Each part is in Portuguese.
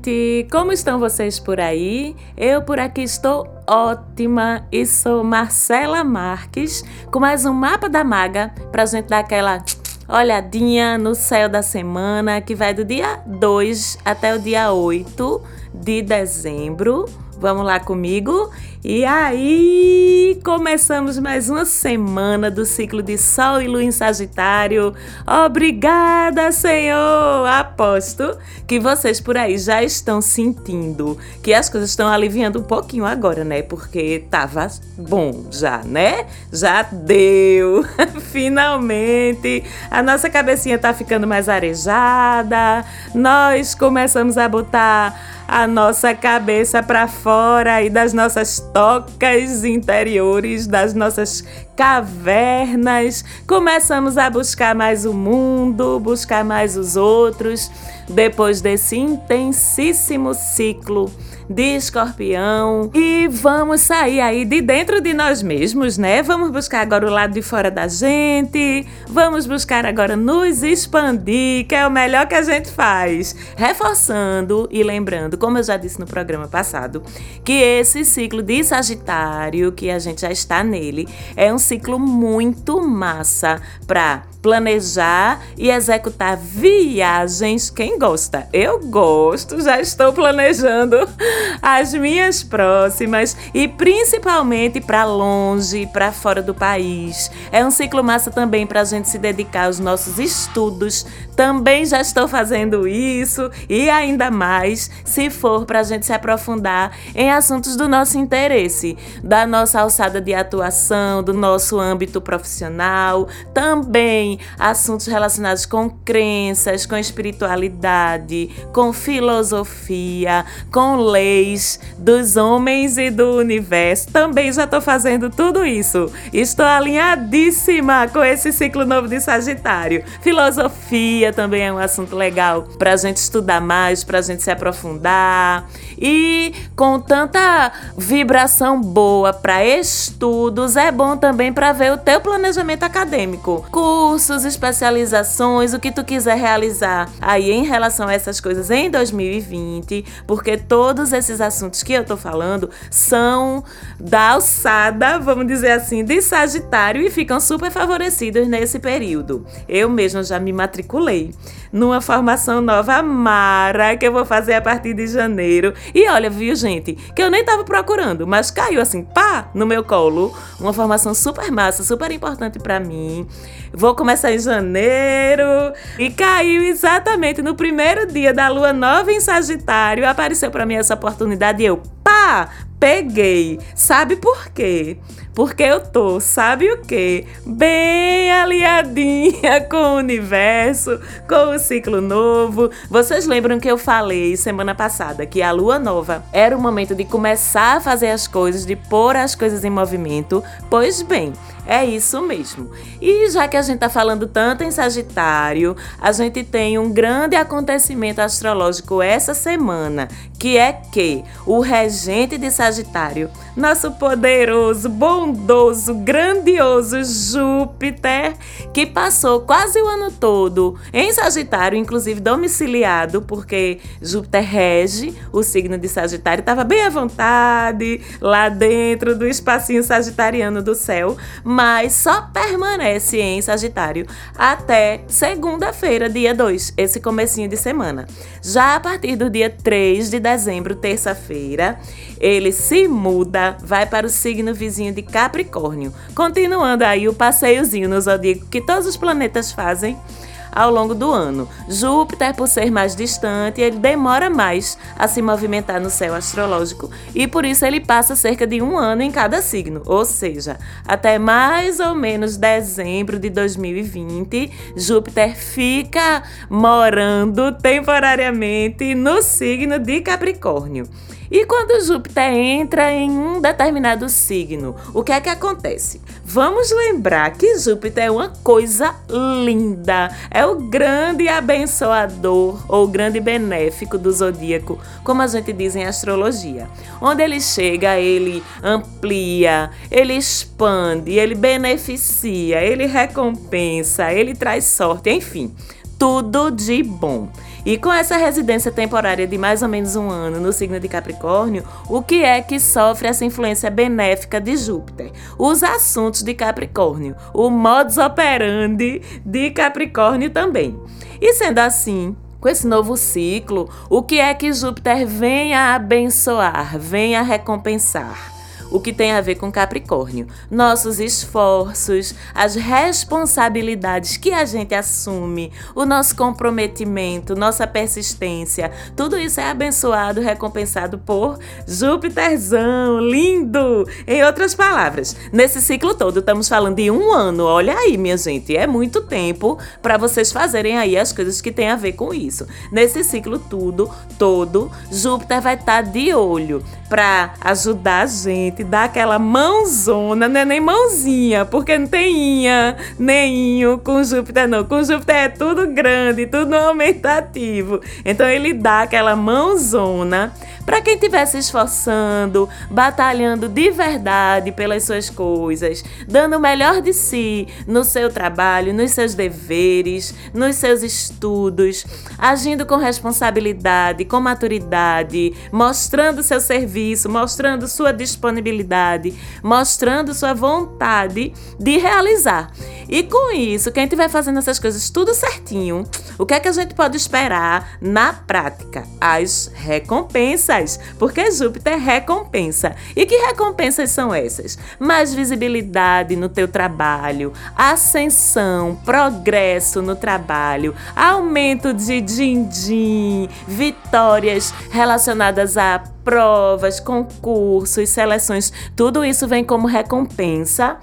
gente! Como estão vocês por aí? Eu por aqui estou ótima e sou Marcela Marques com mais um Mapa da Maga pra gente dar aquela olhadinha no céu da semana que vai do dia 2 até o dia 8 de dezembro. Vamos lá comigo? E aí, começamos mais uma semana do ciclo de Sol e Lua em Sagitário. Obrigada, Senhor! Aposto que vocês por aí já estão sentindo que as coisas estão aliviando um pouquinho agora, né? Porque tava bom já, né? Já deu! Finalmente! A nossa cabecinha tá ficando mais arejada. Nós começamos a botar a nossa cabeça para fora e das nossas tocas interiores, das nossas cavernas. Começamos a buscar mais o mundo, buscar mais os outros, depois desse intensíssimo ciclo de escorpião. E vamos sair aí de dentro de nós mesmos, né? Vamos buscar agora o lado de fora da gente. Vamos buscar agora nos expandir, que é o melhor que a gente faz. Reforçando e lembrando, como eu já disse no programa passado, que esse ciclo de Sagitário, que a gente já está nele, é um ciclo muito massa para planejar e executar viagens. Quem gosta? Eu gosto, já estou planejando as minhas próximas e principalmente para longe, para fora do país. É um ciclo massa também para a gente se dedicar aos nossos estudos. Também já estou fazendo isso e ainda mais se for para a gente se aprofundar em assuntos do nosso interesse, da nossa alçada de atuação, do nosso âmbito profissional, também assuntos relacionados com crenças, com espiritualidade, com filosofia, com leis dos homens e do universo. Também já estou fazendo tudo isso. Estou alinhadíssima com esse ciclo novo de Sagitário. Filosofia também é um assunto legal para a gente estudar mais, para a gente se aprofundar. E com tanta vibração boa para estudos, é bom também para ver o teu planejamento acadêmico. Cursos, especializações, o que tu quiser realizar aí em relação a essas coisas em 2020, porque todos esses assuntos que eu tô falando são da alçada, vamos dizer assim, de Sagitário e ficam super favorecidos nesse período. Eu mesma já me matriculei numa formação nova Mara que eu vou fazer a partir de janeiro. E olha, viu, gente, que eu nem tava procurando, mas caiu assim, pá, no meu colo, uma formação super massa, super importante para mim. Vou começar em janeiro e caiu exatamente no primeiro dia da lua nova em Sagitário. Apareceu para mim essa oportunidade e eu, pá, peguei. Sabe por quê? Porque eu tô, sabe o quê? Bem alinhadinha com o universo, com o ciclo novo. Vocês lembram que eu falei semana passada que a lua nova era o momento de começar a fazer as coisas, de pôr as coisas em movimento? Pois bem, é isso mesmo. E já que a gente está falando tanto em Sagitário, a gente tem um grande acontecimento astrológico essa semana, que é que o regente de Sagitário, nosso poderoso, bondoso, grandioso Júpiter, que passou quase o ano todo em Sagitário, inclusive domiciliado, porque Júpiter rege o signo de Sagitário, estava bem à vontade lá dentro do espacinho sagitariano do céu mas só permanece em Sagitário até segunda-feira, dia 2, esse comecinho de semana. Já a partir do dia 3 de dezembro, terça-feira, ele se muda, vai para o signo vizinho de Capricórnio, continuando aí o passeiozinho no zodíaco que todos os planetas fazem ao longo do ano. Júpiter, por ser mais distante, ele demora mais a se movimentar no céu astrológico e por isso ele passa cerca de um ano em cada signo, ou seja, até mais ou menos dezembro de 2020, Júpiter fica morando temporariamente no signo de Capricórnio. E quando Júpiter entra em um determinado signo, o que é que acontece? Vamos lembrar que Júpiter é uma coisa linda, é o grande abençoador ou grande benéfico do zodíaco, como a gente diz em astrologia. Onde ele chega, ele amplia, ele expande, ele beneficia, ele recompensa, ele traz sorte, enfim, tudo de bom. E com essa residência temporária de mais ou menos um ano no signo de Capricórnio, o que é que sofre essa influência benéfica de Júpiter? Os assuntos de Capricórnio, o modus operandi de Capricórnio também. E sendo assim, com esse novo ciclo, o que é que Júpiter vem a abençoar, vem a recompensar? O que tem a ver com Capricórnio. Nossos esforços, as responsabilidades que a gente assume, o nosso comprometimento, nossa persistência, tudo isso é abençoado, recompensado por Júpiterzão, lindo! Em outras palavras, nesse ciclo todo estamos falando de um ano. Olha aí, minha gente, é muito tempo para vocês fazerem aí as coisas que têm a ver com isso. Nesse ciclo tudo, todo, Júpiter vai estar tá de olho para ajudar a gente, dar aquela mãozona, não é nem mãozinha, porque não tem inha, com Júpiter, não. Com Júpiter é tudo grande, tudo aumentativo. Então ele dá aquela mãozona para quem estiver se esforçando, batalhando de verdade pelas suas coisas, dando o melhor de si no seu trabalho, nos seus deveres, nos seus estudos, agindo com responsabilidade, com maturidade, mostrando seu serviço, mostrando sua disponibilidade, mostrando sua vontade de realizar. E com isso, quem estiver fazendo essas coisas tudo certinho, o que é que a gente pode esperar na prática? As recompensas, porque Júpiter recompensa. E que recompensas são essas? Mais visibilidade no teu trabalho, ascensão, progresso no trabalho, aumento de din-din, vitórias relacionadas a provas, concursos, seleções, tudo isso vem como recompensa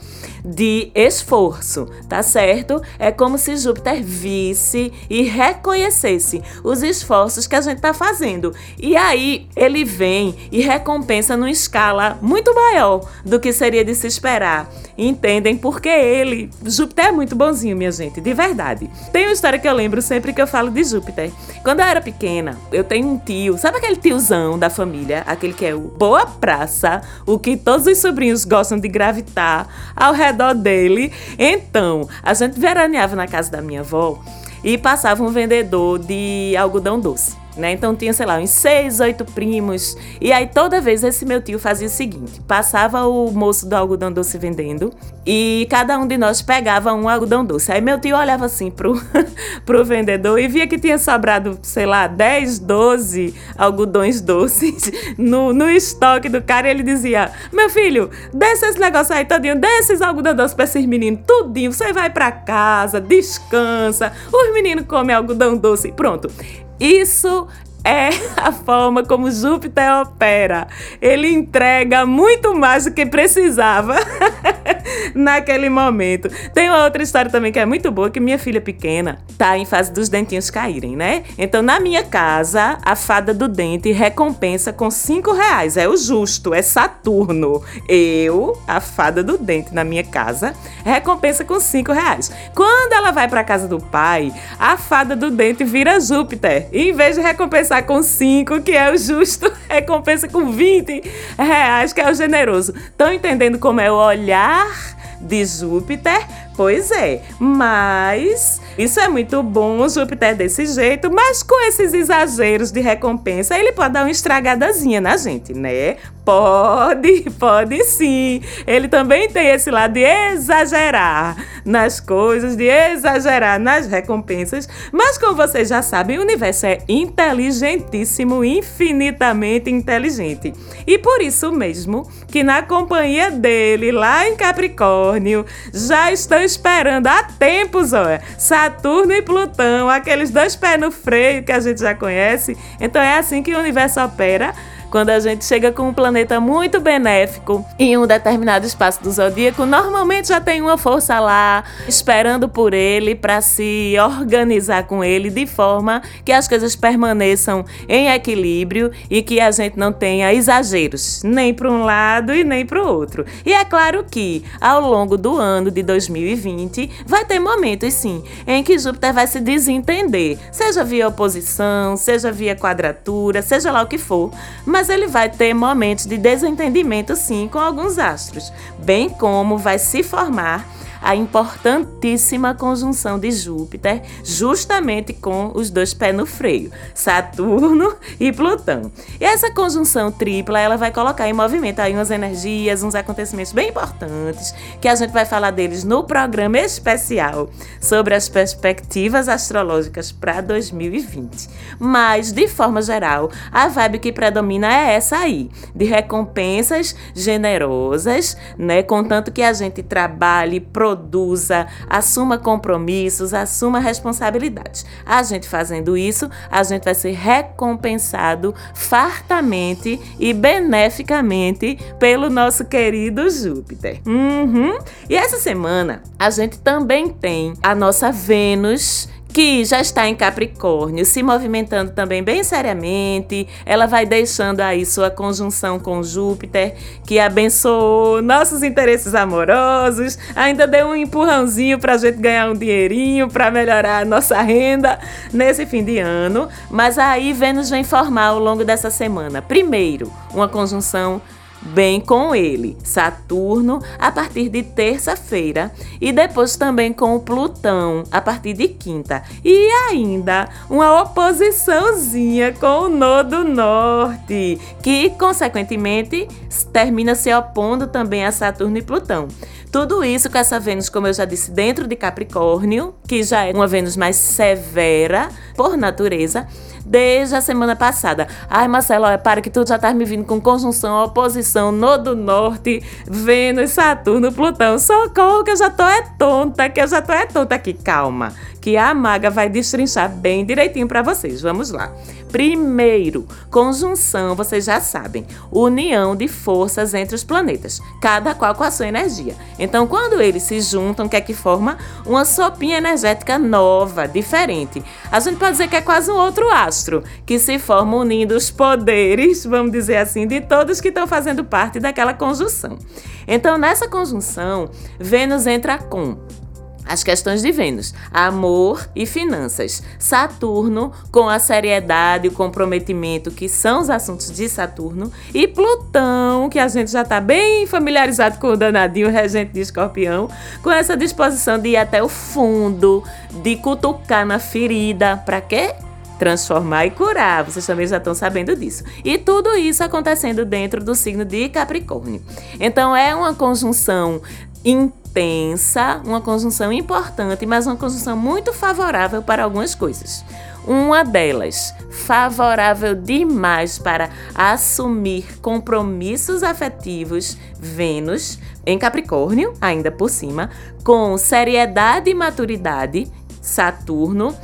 de esforço, tá certo? É como se Júpiter visse e reconhecesse os esforços que a gente tá fazendo. E aí ele vem e recompensa numa escala muito maior do que seria de se esperar. Entendem? Porque ele, Júpiter é muito bonzinho, minha gente, de verdade. Tem uma história que eu lembro sempre que eu falo de Júpiter. Quando eu era pequena, eu tenho um tio, sabe aquele tiozão da família, aquele que é o boa praça, o que todos os sobrinhos gostam de gravitar ao redor redor dele. Então, a gente veraneava na casa da minha avó e passava um vendedor de algodão doce né? Então tinha, sei lá, uns seis, oito primos. E aí toda vez esse meu tio fazia o seguinte: passava o moço do algodão doce vendendo e cada um de nós pegava um algodão doce. Aí meu tio olhava assim pro, pro vendedor e via que tinha sobrado, sei lá, 10, 12 algodões doces no, no estoque do cara e ele dizia: Meu filho, desce esse negócio aí todinho, desce esses algodão doce pra esses meninos, tudinho. Você vai pra casa, descansa, os meninos comem algodão doce. Pronto. Isso é a forma como Júpiter opera. Ele entrega muito mais do que precisava naquele momento. Tem uma outra história também que é muito boa, que minha filha pequena tá em fase dos dentinhos caírem, né? Então, na minha casa, a fada do dente recompensa com cinco reais. É o justo, é Saturno. Eu, a fada do dente na minha casa, recompensa com cinco reais. Quando ela vai para casa do pai, a fada do dente vira Júpiter. E em vez de recompensar com 5, que é o justo, recompensa com 20 reais, que é o generoso. Estão entendendo como é o olhar de Júpiter? Pois é, mas isso é muito bom, Júpiter é desse jeito, mas com esses exageros de recompensa, ele pode dar uma estragadazinha na gente, né? Pode, pode sim. Ele também tem esse lado de exagerar nas coisas, de exagerar nas recompensas. Mas como vocês já sabem, o universo é inteligentíssimo, infinitamente inteligente. E por isso mesmo que na companhia dele, lá em Capricórnio, já estão esperando há tempos, olha, Saturno e Plutão, aqueles dois pés no freio que a gente já conhece. Então é assim que o universo opera quando a gente chega com um planeta muito benéfico em um determinado espaço do zodíaco, normalmente já tem uma força lá esperando por ele para se organizar com ele de forma que as coisas permaneçam em equilíbrio e que a gente não tenha exageros, nem para um lado e nem para o outro. E é claro que ao longo do ano de 2020 vai ter momentos sim em que Júpiter vai se desentender, seja via oposição, seja via quadratura, seja lá o que for, mas ele vai ter momentos de desentendimento sim com alguns astros, bem como vai se formar a importantíssima conjunção de Júpiter, justamente com os dois pés no freio, Saturno e Plutão. E essa conjunção tripla, ela vai colocar em movimento aí umas energias, uns acontecimentos bem importantes, que a gente vai falar deles no programa especial sobre as perspectivas astrológicas para 2020. Mas, de forma geral, a vibe que predomina é essa aí, de recompensas generosas, né? Contanto que a gente trabalhe, produza, assuma compromissos, assuma responsabilidades. A gente fazendo isso, a gente vai ser recompensado fartamente e beneficamente pelo nosso querido Júpiter. Uhum. E essa semana a gente também tem a nossa Vênus que já está em Capricórnio, se movimentando também bem seriamente. Ela vai deixando aí sua conjunção com Júpiter, que abençoou nossos interesses amorosos, ainda deu um empurrãozinho para a gente ganhar um dinheirinho para melhorar a nossa renda nesse fim de ano. Mas aí Vênus vem formar ao longo dessa semana, primeiro, uma conjunção bem com ele, Saturno, a partir de terça-feira, e depois também com Plutão, a partir de quinta. E ainda uma oposiçãozinha com o Nodo Norte, que consequentemente termina se opondo também a Saturno e Plutão. Tudo isso com essa Vênus, como eu já disse, dentro de Capricórnio, que já é uma Vênus mais severa por natureza desde a semana passada. Ai, Marcelo, olha, para que tu já tá me vindo com conjunção, oposição, Nodo Norte, Vênus, Saturno, Plutão. Socorro, que eu já tô é tonta, que eu já tô é tonta aqui. Calma, que a maga vai destrinchar bem direitinho para vocês. Vamos lá. Primeiro, conjunção, vocês já sabem, união de forças entre os planetas, cada qual com a sua energia. Então, quando eles se juntam, o que é que forma? Uma sopinha energética nova, diferente. A gente pode dizer que é quase um outro astro, que se forma unindo os poderes, vamos dizer assim, de todos que estão fazendo parte daquela conjunção. Então, nessa conjunção, Vênus entra com as questões de Vênus, amor e finanças. Saturno, com a seriedade e o comprometimento, que são os assuntos de Saturno. E Plutão, que a gente já está bem familiarizado com o danadinho regente de escorpião, com essa disposição de ir até o fundo, de cutucar na ferida. Para quê? transformar e curar. Vocês também já estão sabendo disso. E tudo isso acontecendo dentro do signo de Capricórnio. Então é uma conjunção intensa, uma conjunção importante, mas uma conjunção muito favorável para algumas coisas. Uma delas, favorável demais para assumir compromissos afetivos, Vênus, em Capricórnio, ainda por cima, com seriedade e maturidade, Saturno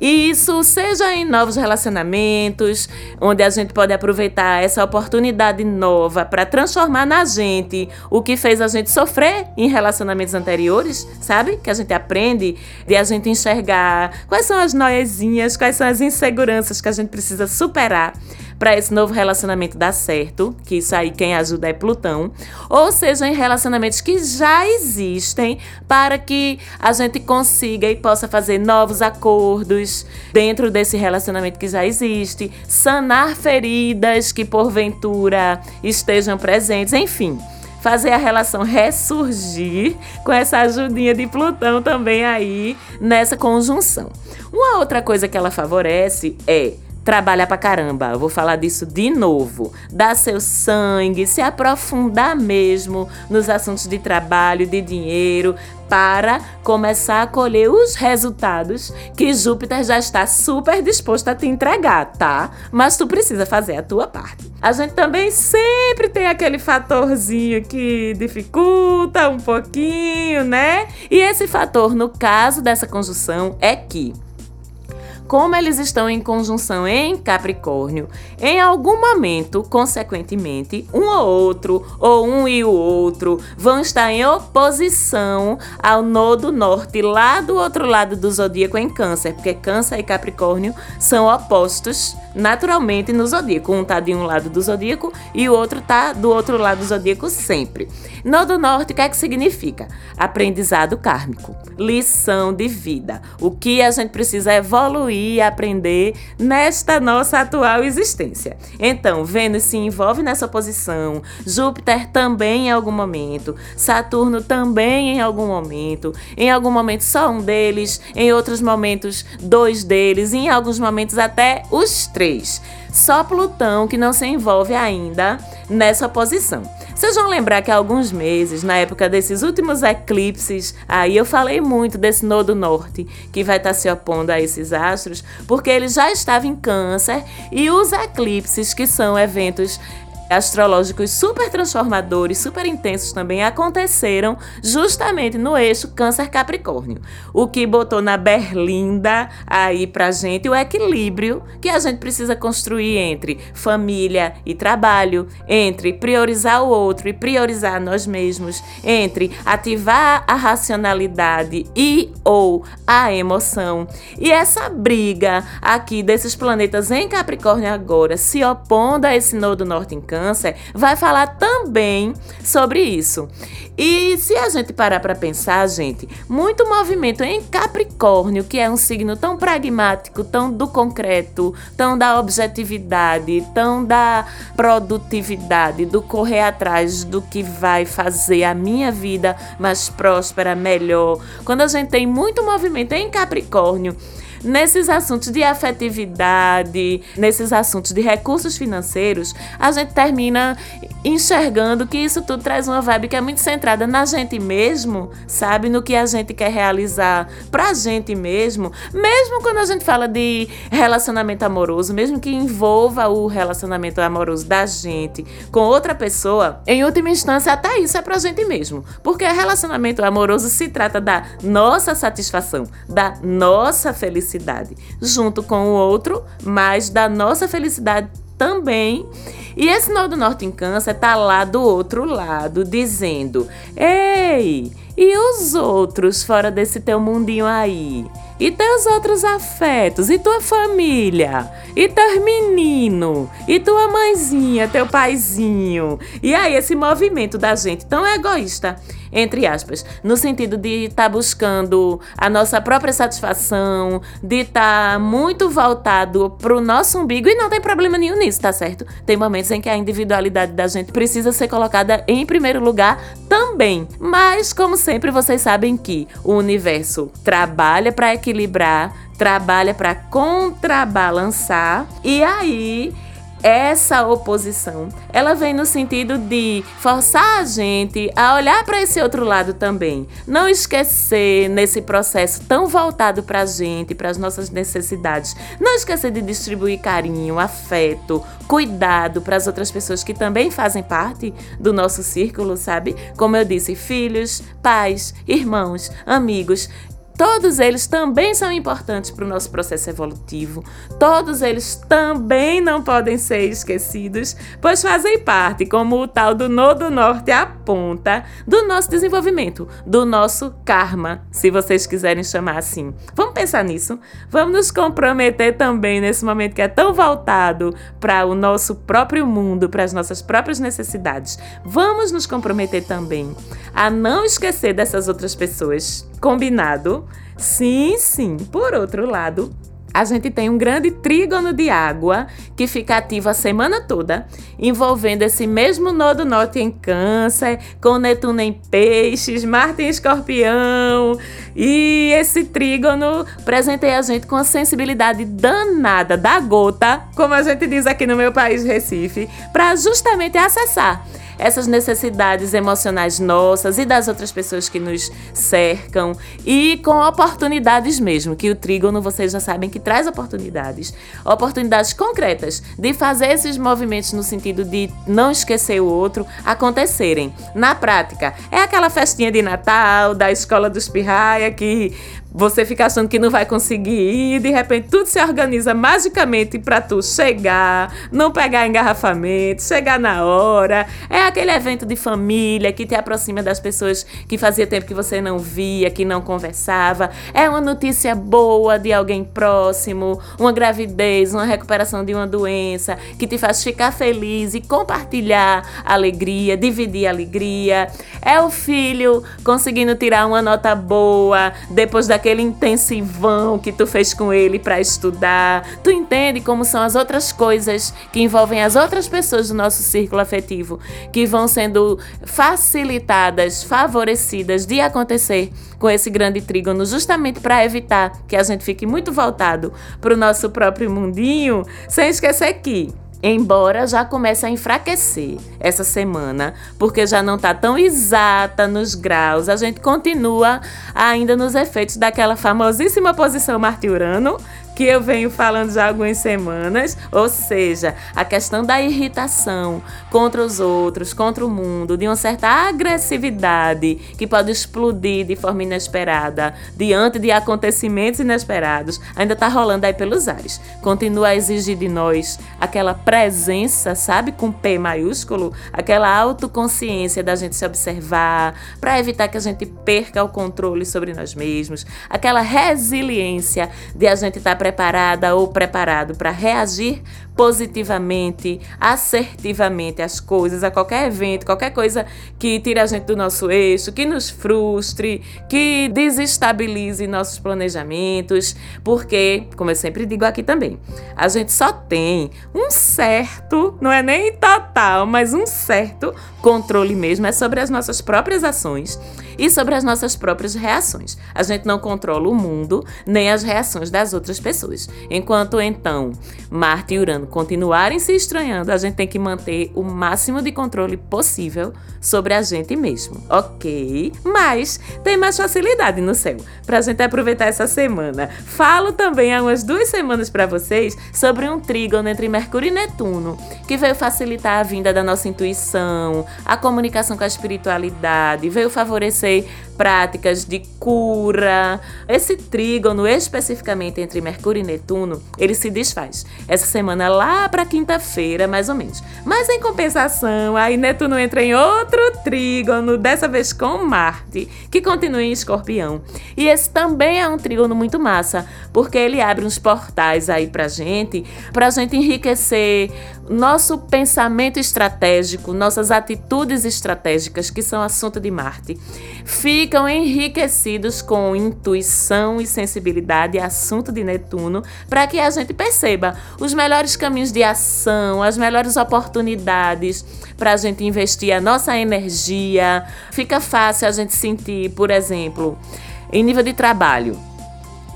isso seja em novos relacionamentos, onde a gente pode aproveitar essa oportunidade nova para transformar na gente o que fez a gente sofrer em relacionamentos anteriores, sabe? Que a gente aprende de a gente enxergar quais são as noiazinhas, quais são as inseguranças que a gente precisa superar para esse novo relacionamento dar certo, que isso aí quem ajuda é Plutão, ou seja, em relacionamentos que já existem, para que a gente consiga e possa fazer novos acordos dentro desse relacionamento que já existe, sanar feridas que porventura estejam presentes, enfim fazer a relação ressurgir com essa ajudinha de Plutão também aí nessa conjunção. Uma outra coisa que ela favorece é trabalha pra caramba. Eu vou falar disso de novo. Dar seu sangue, se aprofundar mesmo nos assuntos de trabalho, de dinheiro, para começar a colher os resultados que Júpiter já está super disposto a te entregar, tá? Mas tu precisa fazer a tua parte. A gente também sempre tem aquele fatorzinho que dificulta um pouquinho, né? E esse fator, no caso dessa conjunção, é que como eles estão em conjunção em Capricórnio, em algum momento, consequentemente, um ou outro, ou um e o outro, vão estar em oposição ao nodo norte, lá do outro lado do zodíaco em Câncer, porque Câncer e Capricórnio são opostos naturalmente no zodíaco. Um tá de um lado do zodíaco e o outro tá do outro lado do zodíaco sempre. Nodo norte, o que é que significa? Aprendizado kármico, lição de vida. O que a gente precisa evoluir aprender nesta nossa atual existência. Então, Vênus se envolve nessa posição, Júpiter também em algum momento, Saturno também em algum momento, em algum momento só um deles, em outros momentos dois deles, em alguns momentos até os três. Só Plutão que não se envolve ainda nessa posição. Vocês vão lembrar que há alguns meses, na época desses últimos eclipses, aí eu falei muito desse nodo norte que vai estar se opondo a esses astros, porque ele já estava em Câncer e os eclipses, que são eventos astrológicos super transformadores, super intensos também aconteceram justamente no eixo Câncer-Capricórnio, o que botou na berlinda aí pra gente o equilíbrio que a gente precisa construir entre família e trabalho, entre priorizar o outro e priorizar nós mesmos, entre ativar a racionalidade e ou a emoção. E essa briga aqui desses planetas em Capricórnio agora se opondo a esse nodo norte em Câncer Câncer vai falar também sobre isso. E se a gente parar para pensar, gente, muito movimento em Capricórnio, que é um signo tão pragmático, tão do concreto, tão da objetividade, tão da produtividade, do correr atrás do que vai fazer a minha vida mais próspera, melhor. Quando a gente tem muito movimento em Capricórnio, nesses assuntos de afetividade, nesses assuntos de recursos financeiros, a gente termina enxergando que isso tudo traz uma vibe que é muito centrada na gente mesmo, sabe? No que a gente quer realizar pra gente mesmo. Mesmo quando a gente fala de relacionamento amoroso, mesmo que envolva o relacionamento amoroso da gente com outra pessoa, em última instância, até isso é pra gente mesmo. Porque relacionamento amoroso se trata da nossa satisfação, da nossa felicidade, junto com o outro, mas da nossa felicidade também. E esse nó do norte em câncer tá lá do outro lado, dizendo: Ei, e os outros fora desse teu mundinho aí? E teus outros afetos? E tua família? E teus meninos? E tua mãezinha, teu paizinho? E aí, esse movimento da gente tão egoísta entre aspas, no sentido de estar tá buscando a nossa própria satisfação, de estar tá muito voltado pro nosso umbigo e não tem problema nenhum nisso, tá certo? Tem momentos em que a individualidade da gente precisa ser colocada em primeiro lugar também. Mas como sempre vocês sabem que o universo trabalha para equilibrar, trabalha para contrabalançar e aí essa oposição, ela vem no sentido de forçar a gente a olhar para esse outro lado também. Não esquecer nesse processo tão voltado para a gente, para as nossas necessidades. Não esquecer de distribuir carinho, afeto, cuidado para as outras pessoas que também fazem parte do nosso círculo, sabe? Como eu disse, filhos, pais, irmãos, amigos. Todos eles também são importantes para o nosso processo evolutivo. Todos eles também não podem ser esquecidos, pois fazem parte, como o tal do Nodo Norte aponta, do nosso desenvolvimento, do nosso karma, se vocês quiserem chamar assim. Vamos pensar nisso? Vamos nos comprometer também nesse momento que é tão voltado para o nosso próprio mundo, para as nossas próprias necessidades. Vamos nos comprometer também a não esquecer dessas outras pessoas Combinado? Sim, sim. Por outro lado, a gente tem um grande trígono de água que fica ativo a semana toda, envolvendo esse mesmo nodo norte em Câncer, com Netuno em Peixes, Marte em Escorpião. E esse trígono presenteia a gente com a sensibilidade danada da gota, como a gente diz aqui no meu país, Recife, para justamente acessar essas necessidades emocionais nossas e das outras pessoas que nos cercam e com oportunidades mesmo, que o trígono vocês já sabem que traz oportunidades, oportunidades concretas de fazer esses movimentos no sentido de não esquecer o outro acontecerem. Na prática, é aquela festinha de Natal da escola dos Pirraia que você fica achando que não vai conseguir ir, e de repente tudo se organiza magicamente para tu chegar, não pegar engarrafamento, chegar na hora. É aquele evento de família que te aproxima das pessoas que fazia tempo que você não via, que não conversava. É uma notícia boa de alguém próximo, uma gravidez, uma recuperação de uma doença que te faz ficar feliz e compartilhar alegria, dividir alegria. É o filho conseguindo tirar uma nota boa depois da daquele intensivão que tu fez com ele para estudar. Tu entende como são as outras coisas que envolvem as outras pessoas do nosso círculo afetivo que vão sendo facilitadas, favorecidas de acontecer com esse grande trígono, justamente para evitar que a gente fique muito voltado para o nosso próprio mundinho, sem esquecer que embora já comece a enfraquecer essa semana, porque já não está tão exata nos graus, a gente continua ainda nos efeitos daquela famosíssima posição Marte-Urano que eu venho falando já há algumas semanas, ou seja, a questão da irritação contra os outros, contra o mundo, de uma certa agressividade que pode explodir de forma inesperada diante de acontecimentos inesperados, ainda está rolando aí pelos ares. Continua a exigir de nós aquela presença, sabe, com P maiúsculo, aquela autoconsciência da gente se observar, para evitar que a gente perca o controle sobre nós mesmos, aquela resiliência de a gente estar tá preparada ou preparado para reagir positivamente, assertivamente às coisas, a qualquer evento, qualquer coisa que tire a gente do nosso eixo, que nos frustre, que desestabilize nossos planejamentos, porque, como eu sempre digo aqui também, a gente só tem um certo, não é nem total, mas um certo controle mesmo é sobre as nossas próprias ações e sobre as nossas próprias reações. A gente não controla o mundo nem as reações das outras pessoas. Enquanto então Marte e Urano continuarem se estranhando, a gente tem que manter o máximo de controle possível sobre a gente mesmo, ok? Mas tem mais facilidade no céu para a gente aproveitar essa semana. Falo também há umas duas semanas para vocês sobre um trígono entre Mercúrio e Netuno que veio facilitar a vinda da nossa intuição, a comunicação com a espiritualidade, veio favorecer práticas de cura. Esse trígono, especificamente entre Mercúrio e Netuno, ele se desfaz essa semana lá para quinta-feira, mais ou menos. Mas em compensação, aí Netuno entra em outro trígono, dessa vez com Marte, que continua em Escorpião. E esse também é um trígono muito massa, porque ele abre uns portais aí pra gente, pra gente enriquecer nosso pensamento estratégico, nossas atitudes estratégicas, que são assunto de Marte, ficam enriquecidos com intuição e sensibilidade, assunto de Netuno, para que a gente perceba os melhores caminhos de ação, as melhores oportunidades para a gente investir a nossa energia. Fica fácil a gente sentir, por exemplo, em nível de trabalho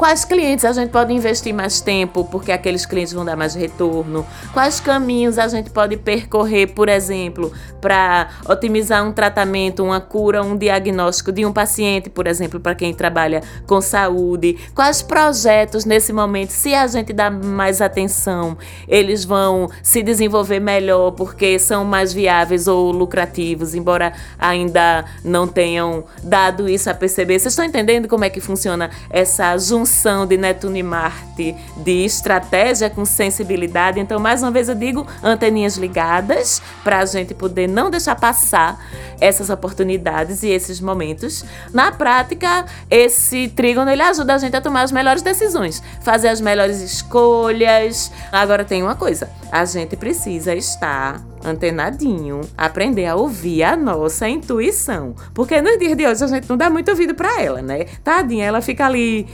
Quais clientes a gente pode investir mais tempo, porque aqueles clientes vão dar mais retorno? Quais caminhos a gente pode percorrer, por exemplo, para otimizar um tratamento, uma cura, um diagnóstico de um paciente, por exemplo, para quem trabalha com saúde? Quais projetos nesse momento, se a gente dá mais atenção, eles vão se desenvolver melhor porque são mais viáveis ou lucrativos, embora ainda não tenham dado isso a perceber? Vocês estão entendendo como é que funciona essa junção? De Netuno e Marte, de estratégia com sensibilidade. Então, mais uma vez eu digo, anteninhas ligadas para a gente poder não deixar passar essas oportunidades e esses momentos. Na prática, esse trígono ele ajuda a gente a tomar as melhores decisões, fazer as melhores escolhas. Agora tem uma coisa, a gente precisa estar antenadinho, aprender a ouvir a nossa intuição, porque no dia de hoje a gente não dá muito ouvido para ela, né? Tadinha, ela fica ali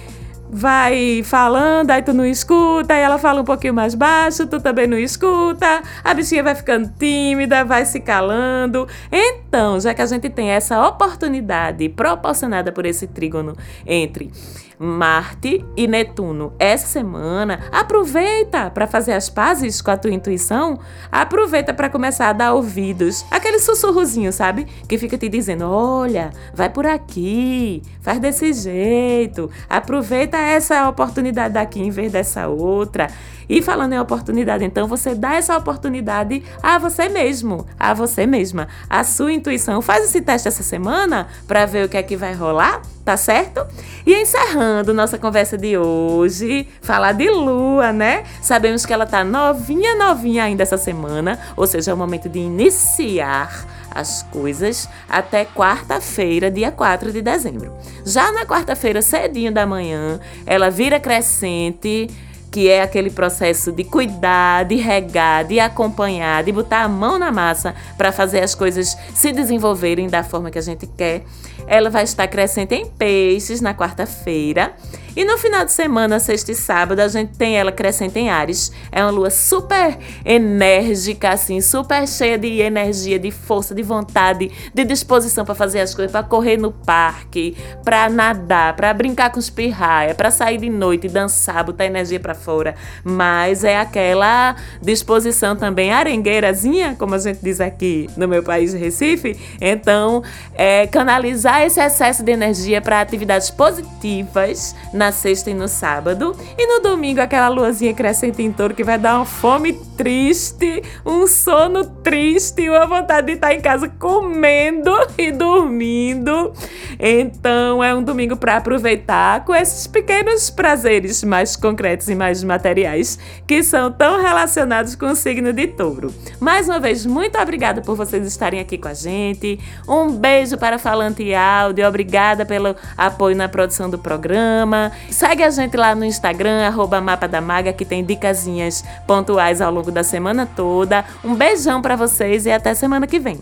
vai falando, aí tu não escuta, aí ela fala um pouquinho mais baixo, tu também não escuta, a bichinha vai ficando tímida, vai se calando. Então, já que a gente tem essa oportunidade proporcionada por esse trígono entre Marte e Netuno essa semana, aproveita para fazer as pazes com a tua intuição, aproveita para começar a dar ouvidos, aquele sussurrozinho, sabe? Que fica te dizendo: olha, vai por aqui, faz desse jeito, aproveita essa oportunidade daqui em vez dessa outra. E falando em oportunidade, então você dá essa oportunidade a você mesmo, a você mesma, a sua intuição. Faz esse teste essa semana para ver o que é que vai rolar, tá certo? E encerrando nossa conversa de hoje, falar de lua, né? Sabemos que ela tá novinha, novinha ainda essa semana, ou seja, é o momento de iniciar as coisas até quarta-feira, dia 4 de dezembro. Já na quarta-feira, cedinho da manhã, ela vira crescente que é aquele processo de cuidar, de regar, de acompanhar, de botar a mão na massa para fazer as coisas se desenvolverem da forma que a gente quer. Ela vai estar crescente em peixes na quarta-feira. E no final de semana, sexta e sábado, a gente tem ela crescente em Ares. É uma lua super enérgica, assim, super cheia de energia, de força, de vontade, de disposição para fazer as coisas, para correr no parque, para nadar, para brincar com os pirraia, para sair de noite, dançar, botar energia para fora. Mas é aquela disposição também arengueirazinha, como a gente diz aqui no meu país, Recife. Então, é canalizar esse excesso de energia para atividades positivas na na sexta e no sábado. E no domingo, aquela luazinha crescente em touro que vai dar uma fome triste, um sono triste, uma vontade de estar em casa comendo e dormindo. Então, é um domingo para aproveitar com esses pequenos prazeres mais concretos e mais materiais que são tão relacionados com o signo de touro. Mais uma vez, muito obrigada por vocês estarem aqui com a gente. Um beijo para Falante Áudio, obrigada pelo apoio na produção do programa. Segue a gente lá no Instagram, arroba Mapa da Maga, que tem dicasinhas pontuais ao longo da semana toda. Um beijão para vocês e até semana que vem.